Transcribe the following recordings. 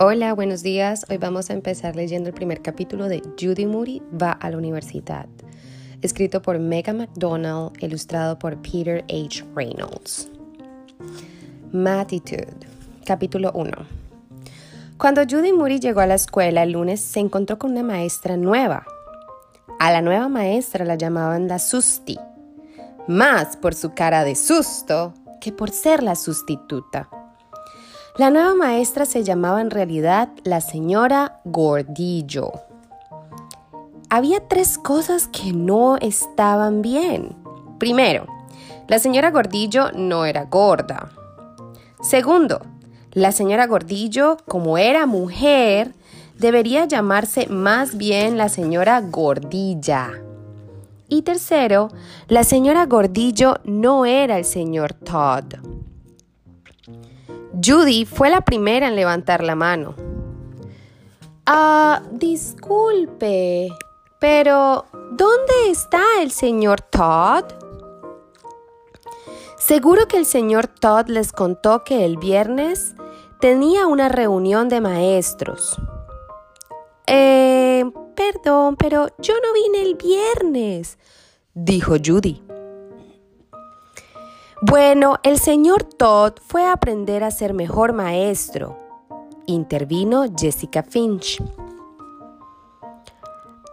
Hola, buenos días. Hoy vamos a empezar leyendo el primer capítulo de Judy Moody va a la universidad, escrito por Megan McDonald, ilustrado por Peter H. Reynolds. Matitude, capítulo 1. Cuando Judy Moody llegó a la escuela el lunes, se encontró con una maestra nueva. A la nueva maestra la llamaban la Susti, más por su cara de susto que por ser la sustituta. La nueva maestra se llamaba en realidad la señora Gordillo. Había tres cosas que no estaban bien. Primero, la señora Gordillo no era gorda. Segundo, la señora Gordillo, como era mujer, debería llamarse más bien la señora Gordilla. Y tercero, la señora Gordillo no era el señor Todd. Judy fue la primera en levantar la mano. Ah, disculpe, pero ¿dónde está el señor Todd? Seguro que el señor Todd les contó que el viernes tenía una reunión de maestros. Eh, perdón, pero yo no vine el viernes, dijo Judy. Bueno, el señor Todd fue a aprender a ser mejor maestro, intervino Jessica Finch.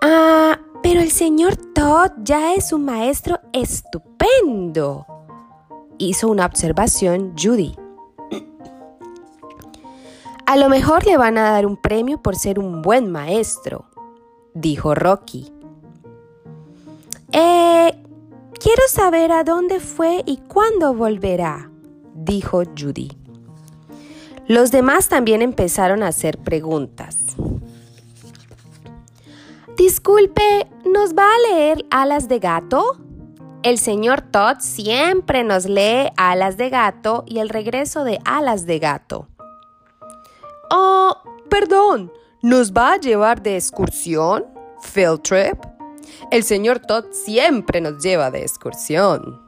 Ah, pero el señor Todd ya es un maestro estupendo, hizo una observación Judy. A lo mejor le van a dar un premio por ser un buen maestro, dijo Rocky. Eh, Quiero saber a dónde fue y cuándo volverá, dijo Judy. Los demás también empezaron a hacer preguntas. Disculpe, ¿nos va a leer Alas de Gato? El señor Todd siempre nos lee Alas de Gato y el regreso de Alas de Gato. Oh, perdón, ¿nos va a llevar de excursión? ¿Field trip? El señor Todd siempre nos lleva de excursión.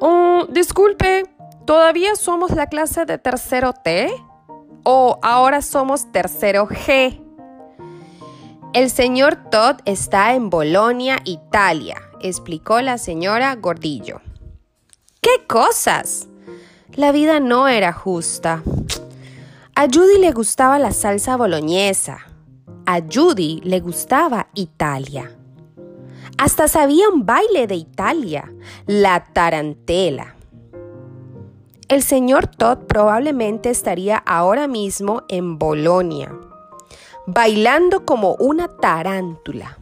Oh, disculpe, ¿todavía somos la clase de tercero T? ¿O ahora somos tercero G? El señor Todd está en Bolonia, Italia, explicó la señora Gordillo. ¿Qué cosas? La vida no era justa. A Judy le gustaba la salsa boloñesa, a Judy le gustaba Italia. Hasta sabía un baile de Italia, la tarantela. El señor Todd probablemente estaría ahora mismo en Bolonia, bailando como una tarántula,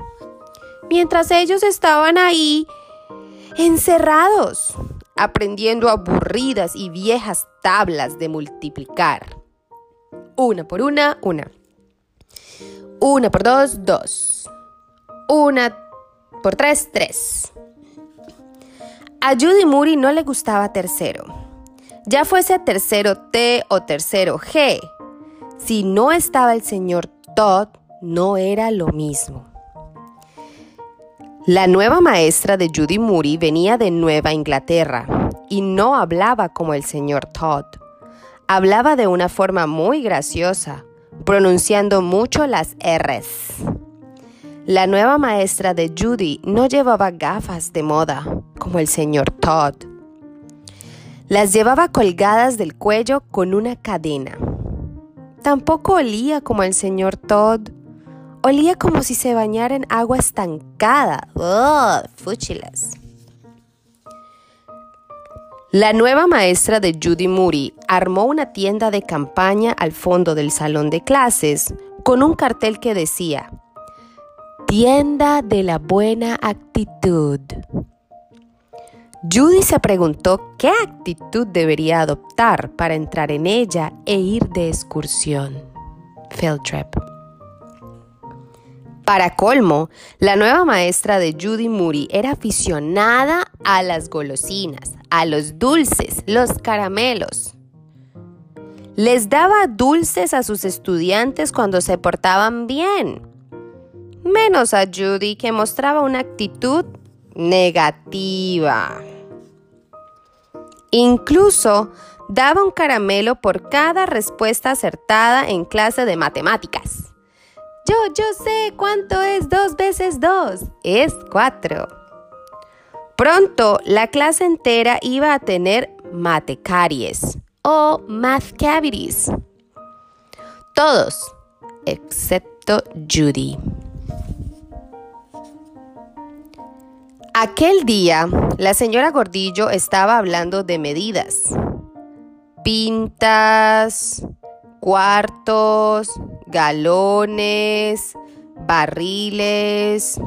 mientras ellos estaban ahí encerrados, aprendiendo aburridas y viejas tablas de multiplicar. Una por una, una. Una por dos, dos. Una por tres, tres. A Judy Moody no le gustaba tercero. Ya fuese tercero T o tercero G. Si no estaba el señor Todd, no era lo mismo. La nueva maestra de Judy Moody venía de Nueva Inglaterra y no hablaba como el señor Todd. Hablaba de una forma muy graciosa, pronunciando mucho las R's. La nueva maestra de Judy no llevaba gafas de moda, como el señor Todd. Las llevaba colgadas del cuello con una cadena. Tampoco olía como el señor Todd. Olía como si se bañara en agua estancada. ¡Ugh! Fúchilas. La nueva maestra de Judy Moody armó una tienda de campaña al fondo del salón de clases con un cartel que decía, Tienda de la buena actitud. Judy se preguntó qué actitud debería adoptar para entrar en ella e ir de excursión. Field trip. Para colmo, la nueva maestra de Judy Moody era aficionada a las golosinas, a los dulces, los caramelos. Les daba dulces a sus estudiantes cuando se portaban bien, menos a Judy que mostraba una actitud negativa. Incluso daba un caramelo por cada respuesta acertada en clase de matemáticas. Yo, yo sé cuánto es dos veces dos. Es cuatro. Pronto la clase entera iba a tener matecaries o math cavities. Todos, excepto Judy. Aquel día, la señora Gordillo estaba hablando de medidas. Pintas, cuartos, galones, barriles.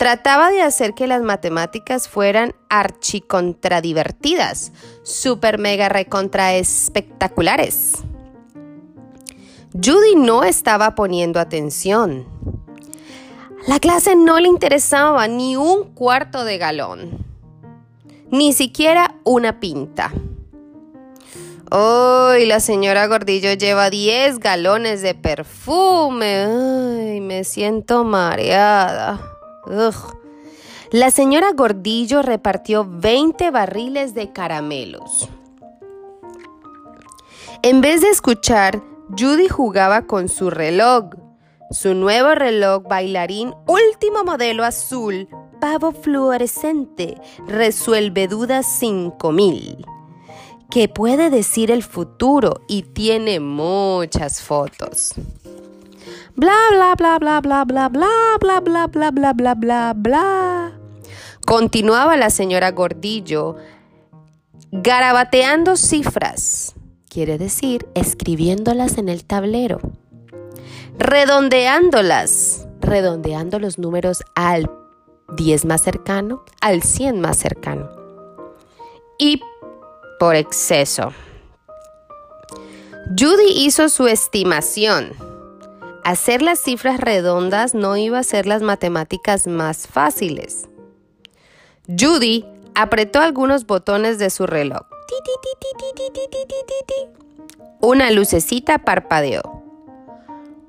Trataba de hacer que las matemáticas fueran archicontradivertidas, super mega recontra espectaculares. Judy no estaba poniendo atención. La clase no le interesaba ni un cuarto de galón, ni siquiera una pinta. Hoy la señora Gordillo lleva 10 galones de perfume. Ay, me siento mareada. La señora Gordillo repartió 20 barriles de caramelos. En vez de escuchar, Judy jugaba con su reloj. Su nuevo reloj bailarín último modelo azul, pavo fluorescente, resuelve dudas 5000 que puede decir el futuro y tiene muchas fotos. Bla bla bla bla bla bla bla bla bla bla bla bla bla bla. Continuaba la señora Gordillo garabateando cifras, quiere decir escribiéndolas en el tablero, redondeándolas, redondeando los números al 10 más cercano, al 100 más cercano. Y por exceso. Judy hizo su estimación. Hacer las cifras redondas no iba a ser las matemáticas más fáciles. Judy apretó algunos botones de su reloj. Una lucecita parpadeó.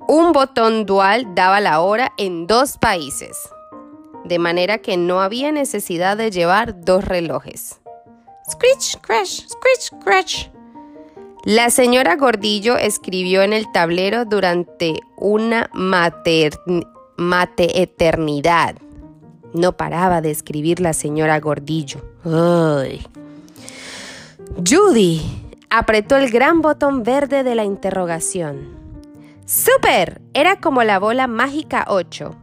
Un botón dual daba la hora en dos países, de manera que no había necesidad de llevar dos relojes. Screech, crash, screech, crash. La señora Gordillo escribió en el tablero durante una mate, mate eternidad. No paraba de escribir la señora Gordillo. Ay. Judy apretó el gran botón verde de la interrogación. ¡Súper! Era como la bola mágica 8.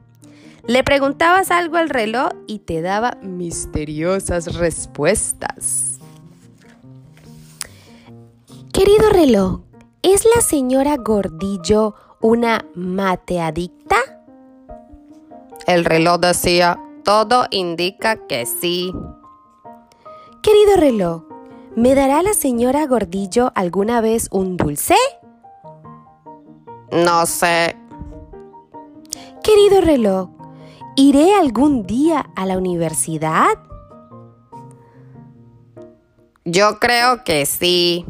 Le preguntabas algo al reloj y te daba misteriosas respuestas. Querido reloj, ¿es la señora Gordillo una mateadicta? El reloj decía, todo indica que sí. Querido reloj, ¿me dará la señora Gordillo alguna vez un dulce? No sé. Querido reloj, ¿iré algún día a la universidad? Yo creo que sí.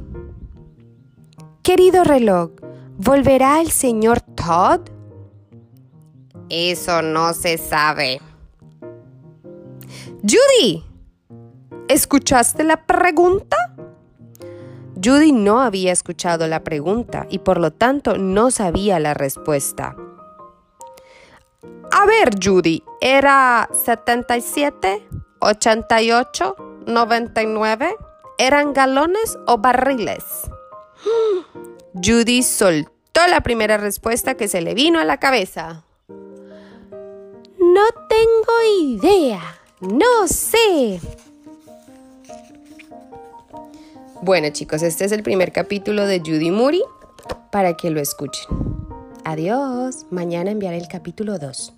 Querido reloj, ¿volverá el señor Todd? Eso no se sabe. Judy, ¿escuchaste la pregunta? Judy no había escuchado la pregunta y por lo tanto no sabía la respuesta. A ver, Judy, ¿era 77, 88, 99? ¿Eran galones o barriles? Judy soltó la primera respuesta que se le vino a la cabeza. No tengo idea. No sé. Bueno chicos, este es el primer capítulo de Judy Moody para que lo escuchen. Adiós. Mañana enviaré el capítulo 2.